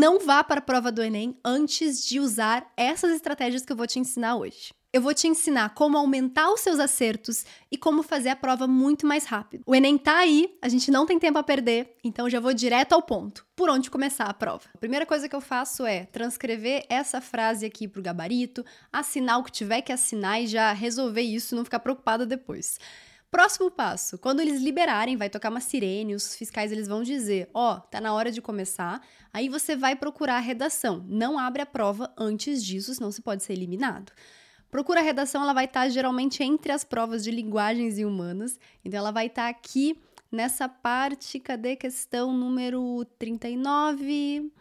não vá para a prova do Enem antes de usar essas estratégias que eu vou te ensinar hoje. Eu vou te ensinar como aumentar os seus acertos e como fazer a prova muito mais rápido. O Enem tá aí, a gente não tem tempo a perder, então já vou direto ao ponto. Por onde começar a prova? A primeira coisa que eu faço é transcrever essa frase aqui pro gabarito, assinar o que tiver que assinar e já resolver isso, não ficar preocupada depois. Próximo passo, quando eles liberarem, vai tocar uma sirene, os fiscais eles vão dizer, ó, oh, tá na hora de começar. Aí você vai procurar a redação. Não abre a prova antes disso, senão você pode ser eliminado. Procura a redação, ela vai estar geralmente entre as provas de linguagens e humanas. Então, ela vai estar aqui nessa parte, cadê questão número 39?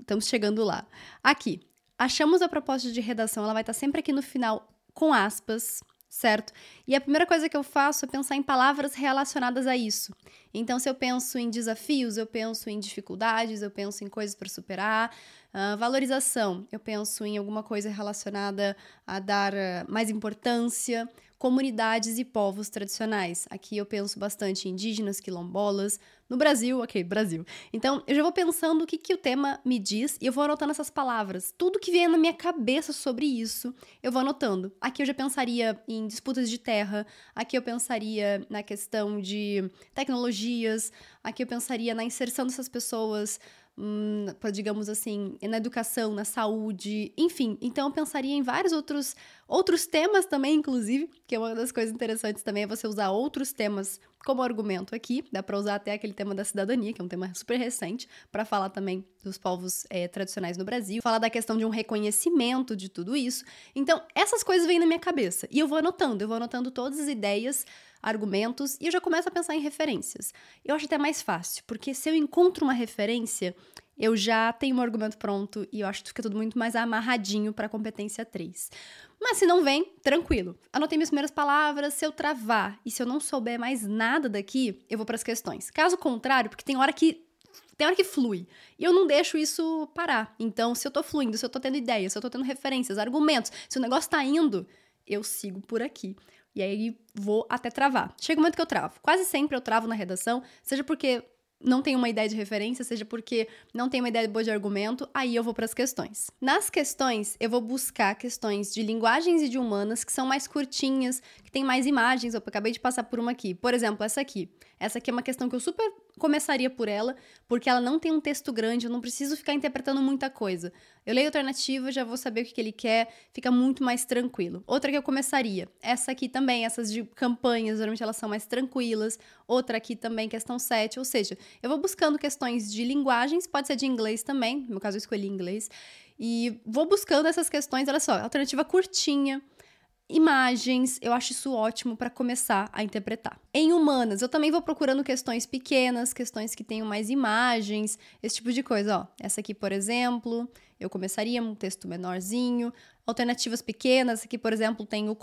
Estamos chegando lá. Aqui, achamos a proposta de redação, ela vai estar sempre aqui no final com aspas, certo? E a primeira coisa que eu faço é pensar em palavras relacionadas a isso. Então, se eu penso em desafios, eu penso em dificuldades, eu penso em coisas para superar. Uh, valorização, eu penso em alguma coisa relacionada a dar uh, mais importância. Comunidades e povos tradicionais. Aqui eu penso bastante em indígenas, quilombolas, no Brasil, ok, Brasil. Então, eu já vou pensando o que, que o tema me diz e eu vou anotando essas palavras. Tudo que vem na minha cabeça sobre isso, eu vou anotando. Aqui eu já pensaria em disputas de terra, aqui eu pensaria na questão de tecnologias, aqui eu pensaria na inserção dessas pessoas hum, digamos assim, na educação, na saúde, enfim. Então eu pensaria em vários outros outros temas também, inclusive, que é uma das coisas interessantes também é você usar outros temas como argumento aqui. Dá para usar até aquele tema da cidadania, que é um tema super recente, para falar também dos povos é, tradicionais no Brasil, falar da questão de um reconhecimento de tudo isso. Então essas coisas vêm na minha cabeça e eu vou anotando, eu vou anotando todas as ideias argumentos e eu já começo a pensar em referências. Eu acho até mais fácil, porque se eu encontro uma referência, eu já tenho um argumento pronto e eu acho que fica tudo muito mais amarradinho para a competência 3. Mas se não vem, tranquilo. Anotei minhas primeiras palavras, se eu travar e se eu não souber mais nada daqui, eu vou para as questões. Caso contrário, porque tem hora que tem hora que flui. E eu não deixo isso parar. Então, se eu tô fluindo, se eu tô tendo ideias, se eu tô tendo referências, argumentos, se o negócio tá indo, eu sigo por aqui. E aí vou até travar. Chega o um momento que eu travo. Quase sempre eu travo na redação, seja porque não tenho uma ideia de referência, seja porque não tenho uma ideia boa de argumento, aí eu vou para as questões. Nas questões, eu vou buscar questões de linguagens e de humanas que são mais curtinhas, que tem mais imagens. Eu acabei de passar por uma aqui. Por exemplo, essa aqui. Essa aqui é uma questão que eu super começaria por ela, porque ela não tem um texto grande, eu não preciso ficar interpretando muita coisa. Eu leio alternativa, já vou saber o que, que ele quer, fica muito mais tranquilo. Outra que eu começaria, essa aqui também, essas de campanhas, geralmente elas são mais tranquilas. Outra aqui também, questão 7, ou seja, eu vou buscando questões de linguagens, pode ser de inglês também, no meu caso eu escolhi inglês, e vou buscando essas questões, olha só, alternativa curtinha, Imagens, eu acho isso ótimo para começar a interpretar. Em humanas, eu também vou procurando questões pequenas, questões que tenham mais imagens, esse tipo de coisa. Ó, essa aqui, por exemplo, eu começaria um texto menorzinho. Alternativas pequenas, aqui, por exemplo, tem o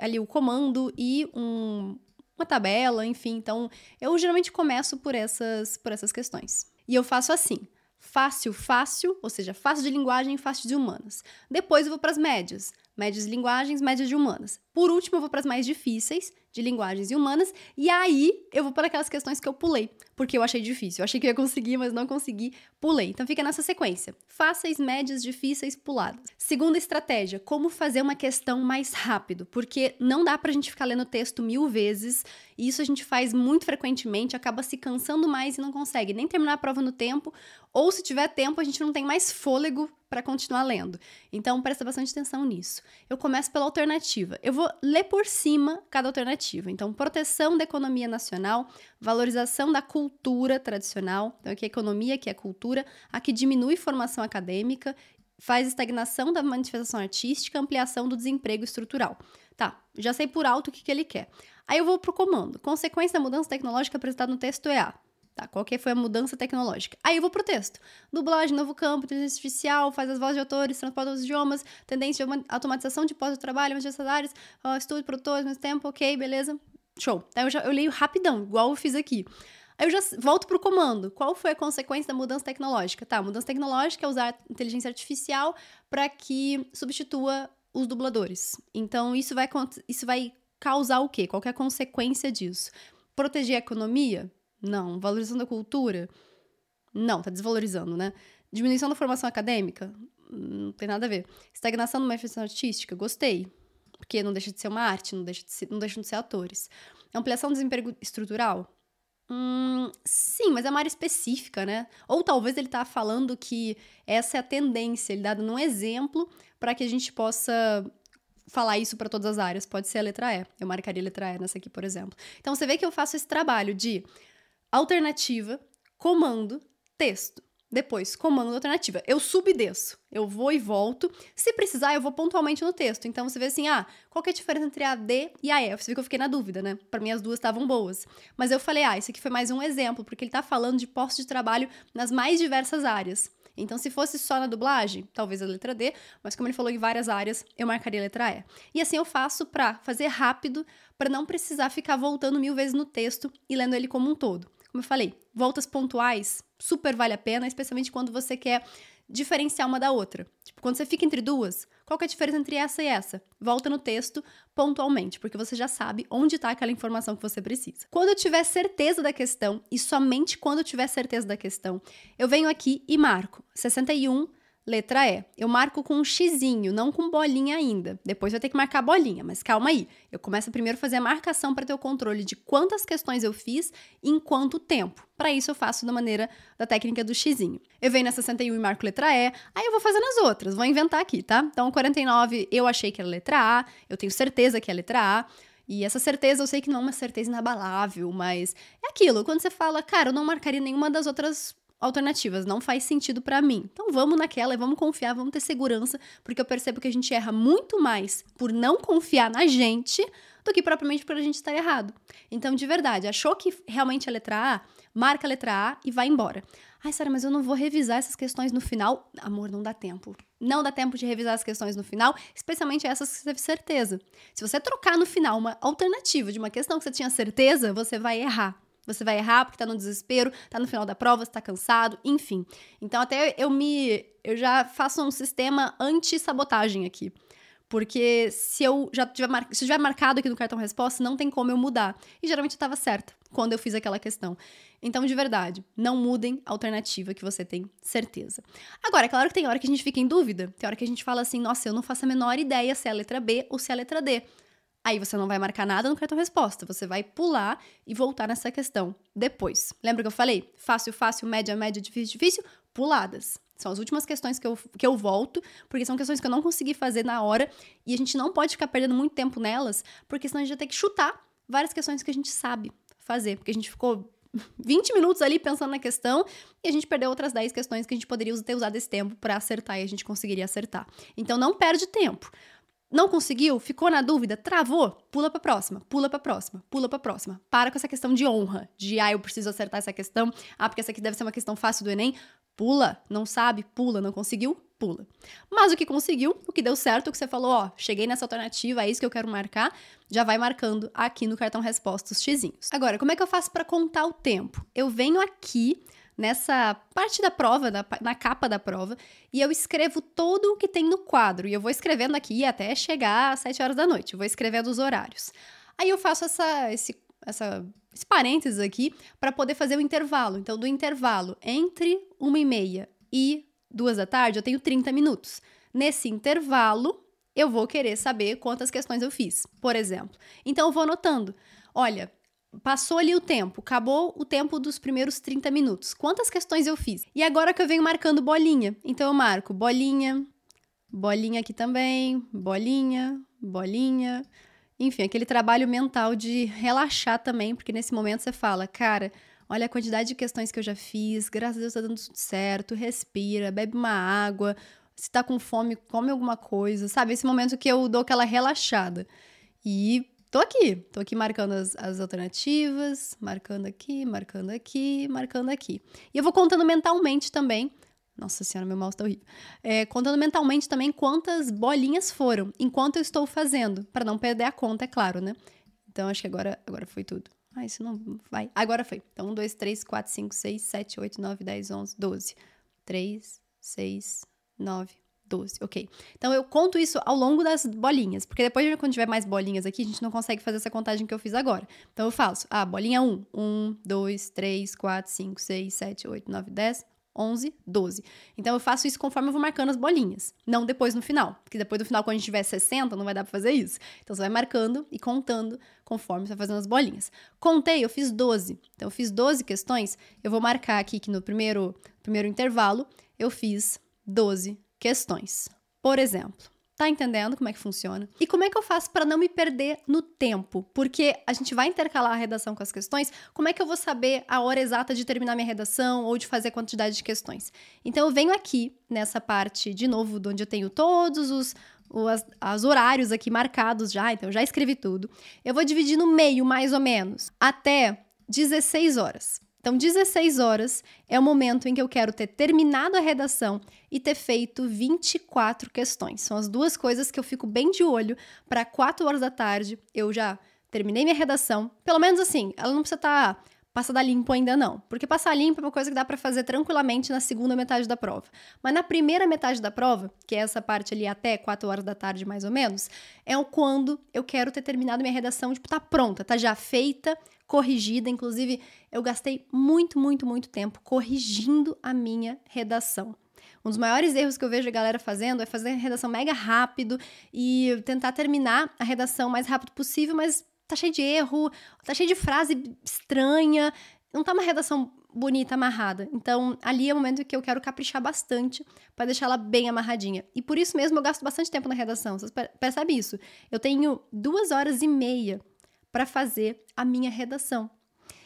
ali o comando e um, uma tabela, enfim. Então, eu geralmente começo por essas, por essas questões. E eu faço assim fácil, fácil, ou seja, fácil de linguagem, fácil de humanas. Depois eu vou para as médias médias de linguagens, médias de humanas. Por último, eu vou para as mais difíceis, de linguagens e humanas, e aí eu vou para aquelas questões que eu pulei, porque eu achei difícil. Eu achei que ia conseguir, mas não consegui, pulei. Então fica nessa sequência: fáceis, médias, difíceis, puladas. Segunda estratégia: como fazer uma questão mais rápido, porque não dá para a gente ficar lendo o texto mil vezes, e isso a gente faz muito frequentemente, acaba se cansando mais e não consegue nem terminar a prova no tempo, ou se tiver tempo, a gente não tem mais fôlego para continuar lendo. Então, presta bastante atenção nisso. Eu começo pela alternativa. Eu vou ler por cima cada alternativa. Então, proteção da economia nacional, valorização da cultura tradicional. Então, aqui é economia, aqui é cultura. Aqui diminui formação acadêmica, faz estagnação da manifestação artística, ampliação do desemprego estrutural. Tá, já sei por alto o que, que ele quer. Aí eu vou pro comando. Consequência da mudança tecnológica apresentada no texto é A. Tá, qual que foi a mudança tecnológica? Aí eu vou pro texto. Dublagem, novo campo, inteligência artificial, faz as vozes de autores, transporta os idiomas, tendência de automatização de pós-trabalho, mais salários, uh, estudo, produtores, mais tempo, ok, beleza? Show. Aí eu, já, eu leio rapidão, igual eu fiz aqui. Aí eu já volto pro comando. Qual foi a consequência da mudança tecnológica? Tá, mudança tecnológica é usar inteligência artificial para que substitua os dubladores. Então, isso vai, isso vai causar o quê? Qual é a consequência disso? Proteger a economia? Não. Valorização da cultura? Não, tá desvalorizando, né? Diminuição da formação acadêmica? Não tem nada a ver. Estagnação da manifestação artística? Gostei. Porque não deixa de ser uma arte, não, deixa de ser, não deixam de ser atores. Ampliação do desemprego estrutural? Hum, sim, mas é uma área específica, né? Ou talvez ele tá falando que essa é a tendência, ele dado num exemplo para que a gente possa falar isso para todas as áreas. Pode ser a letra E. Eu marcaria a letra E nessa aqui, por exemplo. Então você vê que eu faço esse trabalho de alternativa, comando, texto. Depois, comando alternativa. Eu subdesço. Eu vou e volto. Se precisar, eu vou pontualmente no texto. Então você vê assim: ah, qual que é a diferença entre a D e a E? Você viu que eu fiquei na dúvida, né? Para mim as duas estavam boas. Mas eu falei: ah, isso aqui foi mais um exemplo, porque ele tá falando de posto de trabalho nas mais diversas áreas. Então, se fosse só na dublagem, talvez a letra D, mas como ele falou em várias áreas, eu marcaria a letra E. E assim eu faço para fazer rápido, para não precisar ficar voltando mil vezes no texto e lendo ele como um todo. Como eu falei, voltas pontuais super vale a pena, especialmente quando você quer diferenciar uma da outra. Tipo, quando você fica entre duas, qual é a diferença entre essa e essa? Volta no texto pontualmente, porque você já sabe onde está aquela informação que você precisa. Quando eu tiver certeza da questão, e somente quando eu tiver certeza da questão, eu venho aqui e marco 61 Letra E. Eu marco com um xizinho, não com bolinha ainda. Depois vai ter que marcar bolinha, mas calma aí. Eu começo primeiro a fazer a marcação para ter o controle de quantas questões eu fiz e em quanto tempo. Para isso eu faço da maneira da técnica do xizinho. Eu venho na 61 e marco letra E, aí eu vou fazer nas outras, vou inventar aqui, tá? Então 49 eu achei que era letra A, eu tenho certeza que é letra A. E essa certeza eu sei que não é uma certeza inabalável, mas é aquilo, quando você fala, cara, eu não marcaria nenhuma das outras alternativas, não faz sentido para mim. Então vamos naquela e vamos confiar, vamos ter segurança, porque eu percebo que a gente erra muito mais por não confiar na gente do que propriamente por a gente estar errado. Então, de verdade, achou que realmente é a letra A? Marca a letra A e vai embora. Ai, Sara, mas eu não vou revisar essas questões no final. Amor, não dá tempo. Não dá tempo de revisar as questões no final, especialmente essas que você teve certeza. Se você trocar no final uma alternativa de uma questão que você tinha certeza, você vai errar. Você vai errar porque tá no desespero, tá no final da prova, você tá cansado, enfim. Então até eu me eu já faço um sistema anti-sabotagem aqui. Porque se eu já tiver, mar... se tiver marcado aqui no cartão resposta, não tem como eu mudar. E geralmente eu estava certa quando eu fiz aquela questão. Então, de verdade, não mudem a alternativa que você tem certeza. Agora, é claro que tem hora que a gente fica em dúvida. Tem hora que a gente fala assim, nossa, eu não faço a menor ideia se é a letra B ou se é a letra D. Aí você não vai marcar nada no cartão resposta, você vai pular e voltar nessa questão depois. Lembra que eu falei? Fácil, fácil, média, média, difícil, difícil? Puladas. São as últimas questões que eu, que eu volto, porque são questões que eu não consegui fazer na hora e a gente não pode ficar perdendo muito tempo nelas, porque senão a gente vai ter que chutar várias questões que a gente sabe fazer, porque a gente ficou 20 minutos ali pensando na questão e a gente perdeu outras 10 questões que a gente poderia ter usado esse tempo para acertar e a gente conseguiria acertar. Então não perde tempo. Não conseguiu? Ficou na dúvida? Travou? Pula para próxima, pula para próxima, pula para próxima. Para com essa questão de honra, de ah, eu preciso acertar essa questão, ah, porque essa aqui deve ser uma questão fácil do Enem. Pula, não sabe, pula, não conseguiu, pula. Mas o que conseguiu, o que deu certo, o que você falou, ó, cheguei nessa alternativa, é isso que eu quero marcar, já vai marcando aqui no cartão respostas xizinhos. Agora, como é que eu faço para contar o tempo? Eu venho aqui nessa parte da prova, na, na, capa da prova, e eu escrevo todo o que tem no quadro. E eu vou escrevendo aqui até chegar às 7 horas da noite. Eu vou escrevendo os horários. Aí eu faço essa, esse, essa, esse parênteses aqui para poder fazer o intervalo. Então, do intervalo entre uma e meia e duas da tarde, eu tenho 30 minutos. Nesse intervalo, eu vou querer saber quantas questões eu fiz, por exemplo. Então, eu vou anotando. Olha, Passou ali o tempo, acabou o tempo dos primeiros 30 minutos. Quantas questões eu fiz? E agora que eu venho marcando bolinha. Então eu marco bolinha, bolinha aqui também, bolinha, bolinha. Enfim, aquele trabalho mental de relaxar também, porque nesse momento você fala, cara, olha a quantidade de questões que eu já fiz, graças a Deus tá dando tudo certo, respira, bebe uma água, se tá com fome, come alguma coisa, sabe? Esse momento que eu dou aquela relaxada. E Tô aqui, tô aqui marcando as, as, alternativas, marcando aqui, marcando aqui, marcando aqui. E eu vou contando mentalmente também. Nossa senhora, meu mouse tá horrível. É, contando mentalmente também quantas bolinhas foram, enquanto eu estou fazendo, para não perder a conta, é claro, né? Então acho que agora, agora foi tudo. Ah, isso não vai. Agora foi. Então, 1, 2, 3, 4, 5, 6, 7, 8, 9, 10, 11, 12. 3, 6, 9, 12, ok. Então eu conto isso ao longo das bolinhas, porque depois, quando tiver mais bolinhas aqui, a gente não consegue fazer essa contagem que eu fiz agora. Então eu faço, ah, bolinha 1, 1, 2, 3, 4, 5, 6, 7, 8, 9, 10, 11, 12. Então eu faço isso conforme eu vou marcando as bolinhas, não depois no final, porque depois no final quando a gente tiver 60 não vai dar para fazer isso. Então você vai marcando e contando conforme você vai fazendo as bolinhas. Contei, eu fiz 12. Então eu fiz 12 questões, eu vou marcar aqui que no primeiro primeiro intervalo eu fiz 12 questões. Por exemplo, Tá entendendo como é que funciona? E como é que eu faço para não me perder no tempo? Porque a gente vai intercalar a redação com as questões, como é que eu vou saber a hora exata de terminar minha redação ou de fazer a quantidade de questões? Então eu venho aqui nessa parte de novo, onde eu tenho todos os os as horários aqui marcados já, então eu já escrevi tudo. Eu vou dividir no meio, mais ou menos, até 16 horas. Então, 16 horas é o momento em que eu quero ter terminado a redação e ter feito 24 questões. São as duas coisas que eu fico bem de olho para 4 horas da tarde eu já terminei minha redação. Pelo menos assim, ela não precisa estar tá passada limpo ainda não, porque passar limpo é uma coisa que dá para fazer tranquilamente na segunda metade da prova. Mas na primeira metade da prova, que é essa parte ali até 4 horas da tarde mais ou menos, é o quando eu quero ter terminado minha redação, tipo, tá pronta, tá já feita, corrigida. Inclusive, eu gastei muito, muito, muito tempo corrigindo a minha redação. Um dos maiores erros que eu vejo a galera fazendo é fazer a redação mega rápido e tentar terminar a redação o mais rápido possível, mas tá cheio de erro, tá cheio de frase estranha, não tá uma redação bonita, amarrada. Então, ali é o momento que eu quero caprichar bastante para deixar ela bem amarradinha. E por isso mesmo eu gasto bastante tempo na redação. Vocês percebem isso? Eu tenho duas horas e meia para fazer a minha redação.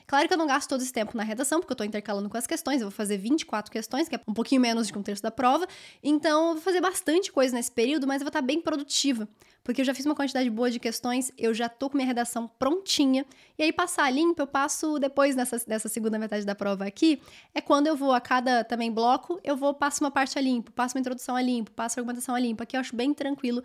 Claro que eu não gasto todo esse tempo na redação, porque eu estou intercalando com as questões, eu vou fazer 24 questões, que é um pouquinho menos de um terço da prova, então eu vou fazer bastante coisa nesse período, mas eu vou estar bem produtiva, porque eu já fiz uma quantidade boa de questões, eu já tô com minha redação prontinha, e aí passar limpo, eu passo depois nessa, dessa segunda metade da prova aqui, é quando eu vou a cada também bloco, eu vou, passo uma parte a limpo, passo uma introdução a limpo, passo a argumentação a limpo, aqui eu acho bem tranquilo,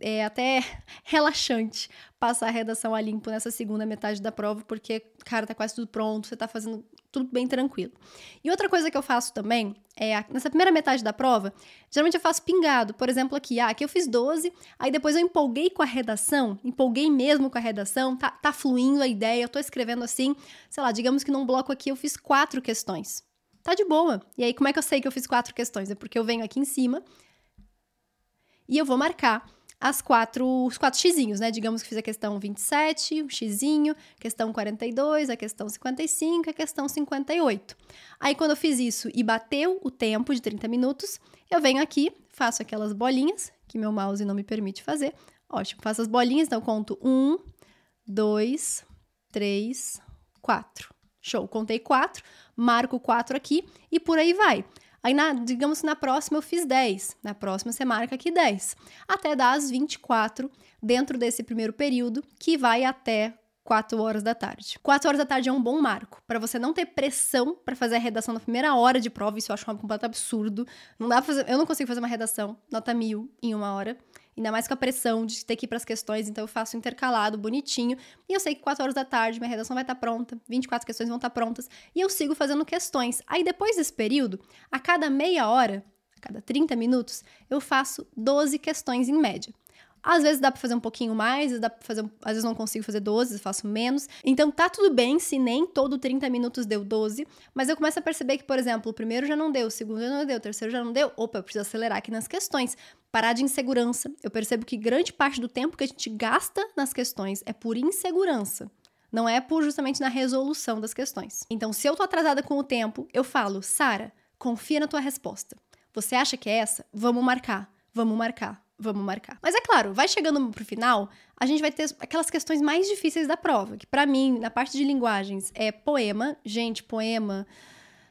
é até relaxante passar a redação a limpo nessa segunda metade da prova, porque, cara, tá quase tudo pronto, você tá fazendo tudo bem tranquilo. E outra coisa que eu faço também é, nessa primeira metade da prova, geralmente eu faço pingado. Por exemplo, aqui, ah, aqui eu fiz 12, aí depois eu empolguei com a redação, empolguei mesmo com a redação, tá, tá fluindo a ideia, eu tô escrevendo assim, sei lá, digamos que num bloco aqui eu fiz quatro questões. Tá de boa. E aí, como é que eu sei que eu fiz quatro questões? É porque eu venho aqui em cima e eu vou marcar as quatro, os quatro xizinhos, né? Digamos que fiz a questão 27, o xizinho, questão 42, a questão 55 e a questão 58. Aí, quando eu fiz isso e bateu o tempo de 30 minutos, eu venho aqui, faço aquelas bolinhas, que meu mouse não me permite fazer. Ótimo, faço as bolinhas, então conto um, dois, três, quatro. Show, contei quatro, marco quatro aqui e por aí vai. Aí, na, digamos que na próxima eu fiz 10. Na próxima você marca aqui 10. Até dar as 24 dentro desse primeiro período, que vai até 4 horas da tarde. 4 horas da tarde é um bom marco para você não ter pressão para fazer a redação na primeira hora de prova. Isso eu acho um completo absurdo. Não dá fazer, eu não consigo fazer uma redação nota mil em uma hora. Ainda mais com a pressão de ter que ir para as questões, então eu faço intercalado, bonitinho. E eu sei que 4 horas da tarde minha redação vai estar tá pronta, 24 questões vão estar tá prontas, e eu sigo fazendo questões. Aí depois desse período, a cada meia hora, a cada 30 minutos, eu faço 12 questões em média. Às vezes dá para fazer um pouquinho mais, dá para fazer, às vezes não consigo fazer 12, faço menos. Então tá tudo bem se nem todo 30 minutos deu 12, mas eu começo a perceber que, por exemplo, o primeiro já não deu, o segundo já não deu, o terceiro já não deu. Opa, eu preciso acelerar aqui nas questões. Parar de insegurança. Eu percebo que grande parte do tempo que a gente gasta nas questões é por insegurança. Não é por justamente na resolução das questões. Então, se eu tô atrasada com o tempo, eu falo, Sara, confia na tua resposta. Você acha que é essa? Vamos marcar. Vamos marcar vamos marcar. Mas é claro, vai chegando pro final, a gente vai ter aquelas questões mais difíceis da prova, que para mim, na parte de linguagens, é poema. Gente, poema.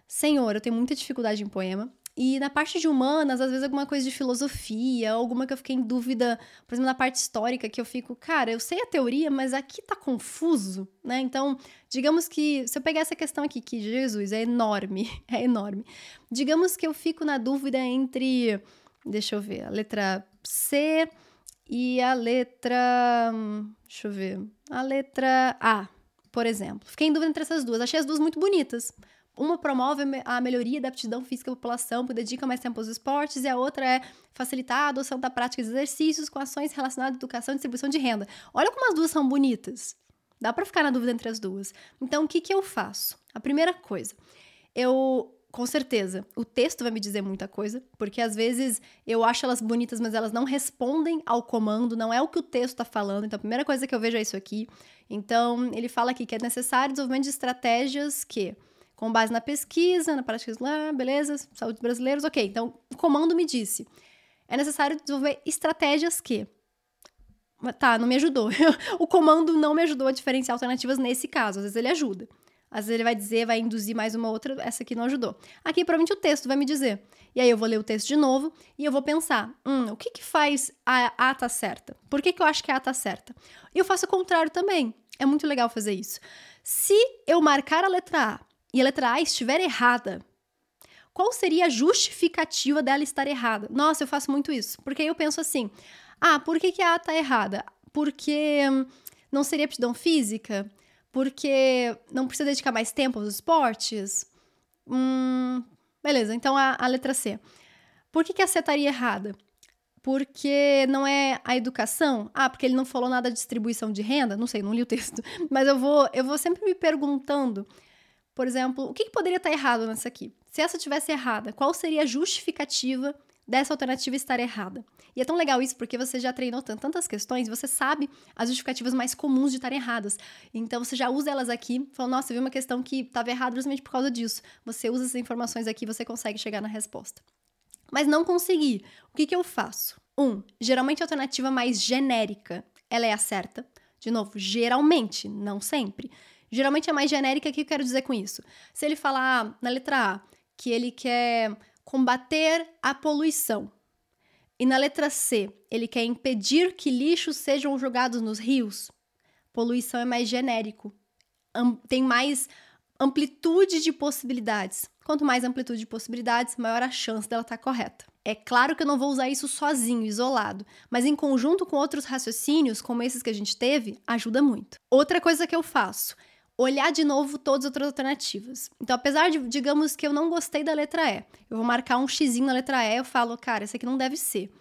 Senhor, eu tenho muita dificuldade em poema. E na parte de humanas, às vezes alguma coisa de filosofia, alguma que eu fiquei em dúvida, por exemplo, na parte histórica, que eu fico, cara, eu sei a teoria, mas aqui tá confuso, né? Então, digamos que, se eu pegar essa questão aqui, que Jesus é enorme, é enorme. Digamos que eu fico na dúvida entre, deixa eu ver, a letra C e a letra. Deixa eu ver. A letra A, por exemplo. Fiquei em dúvida entre essas duas. Achei as duas muito bonitas. Uma promove a melhoria da aptidão física da população, dedica mais tempo aos esportes, e a outra é facilitar a adoção da prática de exercícios com ações relacionadas à educação e distribuição de renda. Olha como as duas são bonitas. Dá para ficar na dúvida entre as duas. Então, o que, que eu faço? A primeira coisa, eu com certeza, o texto vai me dizer muita coisa, porque às vezes eu acho elas bonitas, mas elas não respondem ao comando, não é o que o texto está falando. Então, a primeira coisa que eu vejo é isso aqui. Então, ele fala aqui que é necessário desenvolvimento de estratégias que, com base na pesquisa, na prática lá, beleza, saúde brasileiros, ok. Então, o comando me disse, é necessário desenvolver estratégias que Tá, não me ajudou. o comando não me ajudou a diferenciar alternativas nesse caso. Às vezes ele ajuda. Às vezes ele vai dizer, vai induzir mais uma outra, essa aqui não ajudou. Aqui, provavelmente, o texto vai me dizer. E aí eu vou ler o texto de novo e eu vou pensar: hum, o que que faz a A tá certa? Por que, que eu acho que a A tá certa? Eu faço o contrário também. É muito legal fazer isso. Se eu marcar a letra A e a letra A estiver errada, qual seria a justificativa dela estar errada? Nossa, eu faço muito isso. Porque aí eu penso assim: ah, por que, que a A tá errada? Porque hum, não seria aptidão física? Porque não precisa dedicar mais tempo aos esportes? Hum, beleza, então a, a letra C. Por que, que a C estaria errada? Porque não é a educação? Ah, porque ele não falou nada de distribuição de renda? Não sei, não li o texto. Mas eu vou, eu vou sempre me perguntando, por exemplo, o que, que poderia estar errado nessa aqui? Se essa tivesse errada, qual seria a justificativa dessa alternativa estar errada. E é tão legal isso porque você já treinou tantas questões, você sabe as justificativas mais comuns de estarem erradas. Então você já usa elas aqui, falando, nossa, vi uma questão que estava errada justamente por causa disso. Você usa essas informações aqui, você consegue chegar na resposta. Mas não conseguir, o que, que eu faço? Um, geralmente a alternativa mais genérica, ela é a certa. De novo, geralmente, não sempre. Geralmente é mais genérica, o que eu quero dizer com isso? Se ele falar na letra A que ele quer combater a poluição. E na letra C, ele quer impedir que lixos sejam jogados nos rios. Poluição é mais genérico, tem mais amplitude de possibilidades. Quanto mais amplitude de possibilidades, maior a chance dela estar correta. É claro que eu não vou usar isso sozinho, isolado, mas em conjunto com outros raciocínios, como esses que a gente teve, ajuda muito. Outra coisa que eu faço olhar de novo todas as outras alternativas. Então, apesar de, digamos que eu não gostei da letra E, eu vou marcar um X na letra E, eu falo, cara, essa aqui não deve ser.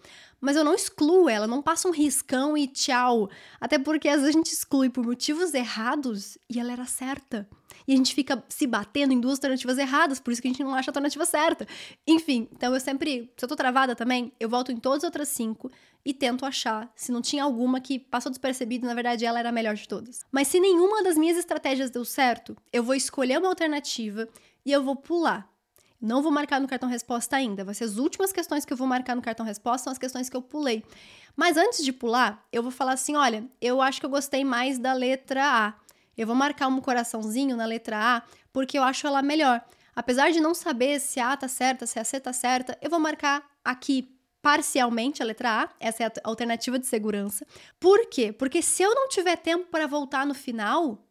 Mas eu não excluo ela, não passo um riscão e tchau. Até porque às vezes a gente exclui por motivos errados e ela era certa e a gente fica se batendo em duas alternativas erradas, por isso que a gente não acha a alternativa certa. Enfim, então eu sempre, se eu tô travada também, eu volto em todas as outras cinco e tento achar se não tinha alguma que passou despercebido, na verdade ela era a melhor de todas. Mas se nenhuma das minhas estratégias deu certo, eu vou escolher uma alternativa e eu vou pular. Não vou marcar no cartão resposta ainda. Vai ser as últimas questões que eu vou marcar no cartão resposta são as questões que eu pulei. Mas antes de pular, eu vou falar assim: olha, eu acho que eu gostei mais da letra A. Eu vou marcar um coraçãozinho na letra A porque eu acho ela melhor. Apesar de não saber se a A tá certa, se a C tá certa, eu vou marcar aqui parcialmente a letra A, essa é a alternativa de segurança. Por quê? Porque se eu não tiver tempo para voltar no final,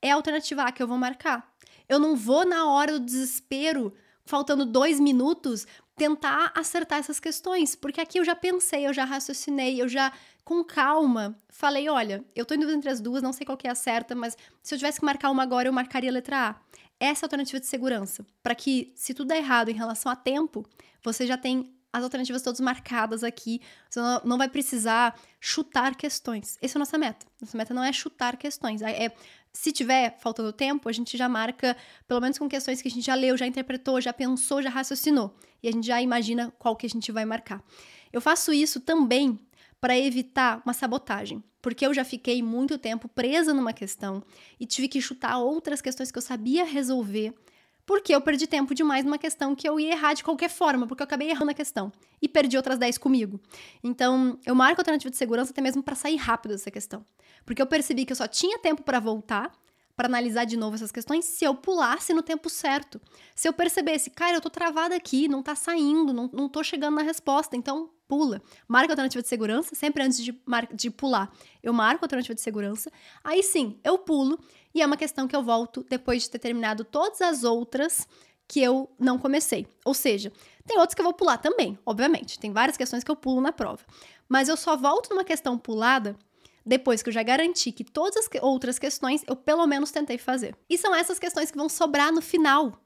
é a alternativa A que eu vou marcar. Eu não vou, na hora do desespero, faltando dois minutos, tentar acertar essas questões, porque aqui eu já pensei, eu já raciocinei, eu já com calma, falei: olha, eu tô em dúvida entre as duas, não sei qual que é a certa, mas se eu tivesse que marcar uma agora, eu marcaria a letra A. Essa é a alternativa de segurança, para que, se tudo der errado em relação a tempo, você já tem as alternativas todas marcadas aqui, você não vai precisar chutar questões. Essa é a nossa meta. Nossa meta não é chutar questões, é se tiver faltando tempo, a gente já marca, pelo menos com questões que a gente já leu, já interpretou, já pensou, já raciocinou. E a gente já imagina qual que a gente vai marcar. Eu faço isso também para evitar uma sabotagem, porque eu já fiquei muito tempo presa numa questão e tive que chutar outras questões que eu sabia resolver, porque eu perdi tempo demais numa questão que eu ia errar de qualquer forma, porque eu acabei errando a questão e perdi outras 10 comigo. Então, eu marco a alternativa de segurança até mesmo para sair rápido dessa questão, porque eu percebi que eu só tinha tempo para voltar para analisar de novo essas questões se eu pulasse no tempo certo. Se eu percebesse, cara, eu tô travada aqui, não tá saindo, não, não tô chegando na resposta, então pula. Marca a alternativa de segurança, sempre antes de, de pular, eu marco a alternativa de segurança. Aí sim, eu pulo e é uma questão que eu volto depois de ter terminado todas as outras que eu não comecei. Ou seja, tem outros que eu vou pular também, obviamente. Tem várias questões que eu pulo na prova. Mas eu só volto numa questão pulada depois que eu já garanti que todas as outras questões eu pelo menos tentei fazer. E são essas questões que vão sobrar no final.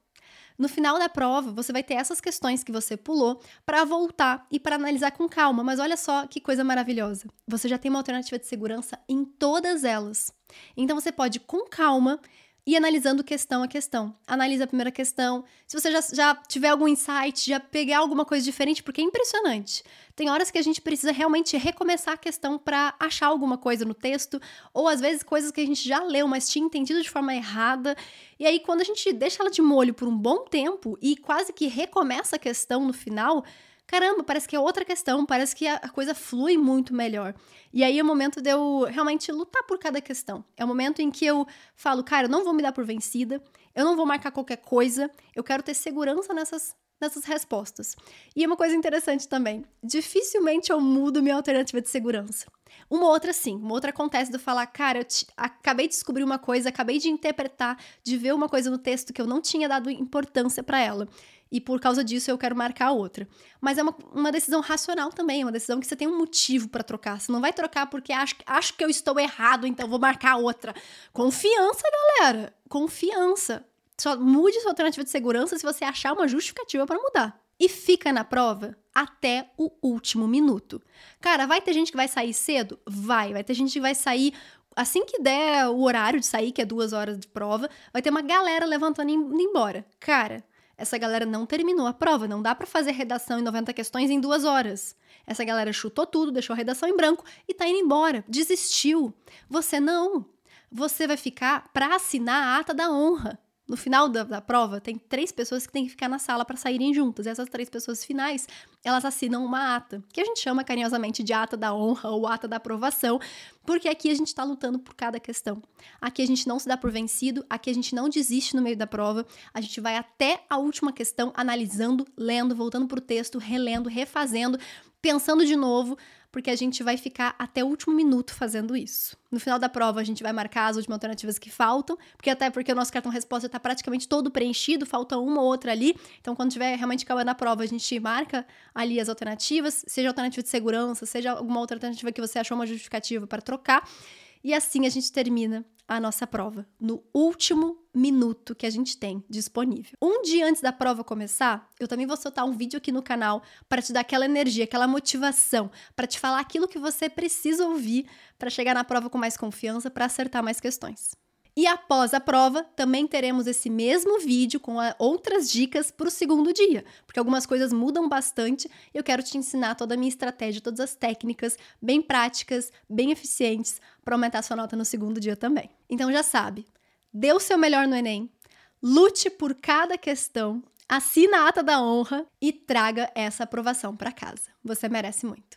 No final da prova, você vai ter essas questões que você pulou para voltar e para analisar com calma. Mas olha só que coisa maravilhosa. Você já tem uma alternativa de segurança em todas elas. Então você pode, com calma, e analisando questão a questão. Analisa a primeira questão. Se você já, já tiver algum insight, já pegar alguma coisa diferente, porque é impressionante. Tem horas que a gente precisa realmente recomeçar a questão para achar alguma coisa no texto, ou às vezes coisas que a gente já leu, mas tinha entendido de forma errada. E aí, quando a gente deixa ela de molho por um bom tempo e quase que recomeça a questão no final, caramba, parece que é outra questão, parece que a, coisa flui muito melhor. E aí é o momento de eu realmente lutar por cada questão. É o momento em que eu falo, cara, eu não vou me dar por vencida, eu não vou marcar qualquer coisa, eu quero ter segurança nessas nessas respostas. E é uma coisa interessante também, dificilmente eu mudo minha alternativa de segurança. Uma outra sim, uma outra acontece eu falar, cara, eu te, acabei de descobrir uma coisa, acabei de interpretar, de ver uma coisa no texto que eu não tinha dado importância para ela e por causa disso eu quero marcar outra. Mas é uma, uma decisão racional também, é uma decisão que você tem um motivo para trocar. Você não vai trocar porque acho, acho que eu estou errado, então vou marcar outra. Confiança, galera! Confiança. Só mude sua alternativa de segurança se você achar uma justificativa para mudar. E fica na prova até o último minuto. Cara, vai ter gente que vai sair cedo? Vai. Vai ter gente que vai sair assim que der o horário de sair, que é duas horas de prova, vai ter uma galera levantando e indo embora. Cara, essa galera não terminou a prova, não dá para fazer redação em 90 questões em duas horas. Essa galera chutou tudo, deixou a redação em branco e tá indo embora, desistiu. Você não. Você vai ficar para assinar a ata da honra. No final da, da, prova, tem três pessoas que têm que ficar na sala para saírem juntas. E essas três pessoas finais, elas assinam uma ata, que a gente chama carinhosamente de ata da honra ou ata da aprovação, porque aqui a gente está lutando por cada questão. Aqui a gente não se dá por vencido, aqui a gente não desiste no meio da prova, a gente vai até a última questão, analisando, lendo, voltando para o texto, relendo, refazendo, pensando de novo, porque a gente vai ficar até o último minuto fazendo isso. No final da prova, a gente vai marcar as últimas alternativas que faltam, porque até porque o nosso cartão resposta está praticamente todo preenchido, falta uma ou outra ali. Então, quando tiver realmente acabando a prova, a gente marca ali as alternativas, seja alternativa de segurança, seja alguma outra alternativa que você achou uma justificativa para trocar. E assim a gente termina a nossa prova, no último minuto que a gente tem disponível. Um dia antes da prova começar, eu também vou soltar um vídeo aqui no canal para te dar aquela energia, aquela motivação, para te falar aquilo que você precisa ouvir para chegar na prova com mais confiança, para acertar mais questões. E após a prova, também teremos esse mesmo vídeo com outras dicas para o segundo dia, porque algumas coisas mudam bastante e eu quero te ensinar toda a minha estratégia, todas as técnicas bem práticas, bem eficientes para aumentar sua nota no segundo dia também. Então já sabe, dê o seu melhor no Enem, lute por cada questão, assina a ata da honra e traga essa aprovação para casa. Você merece muito.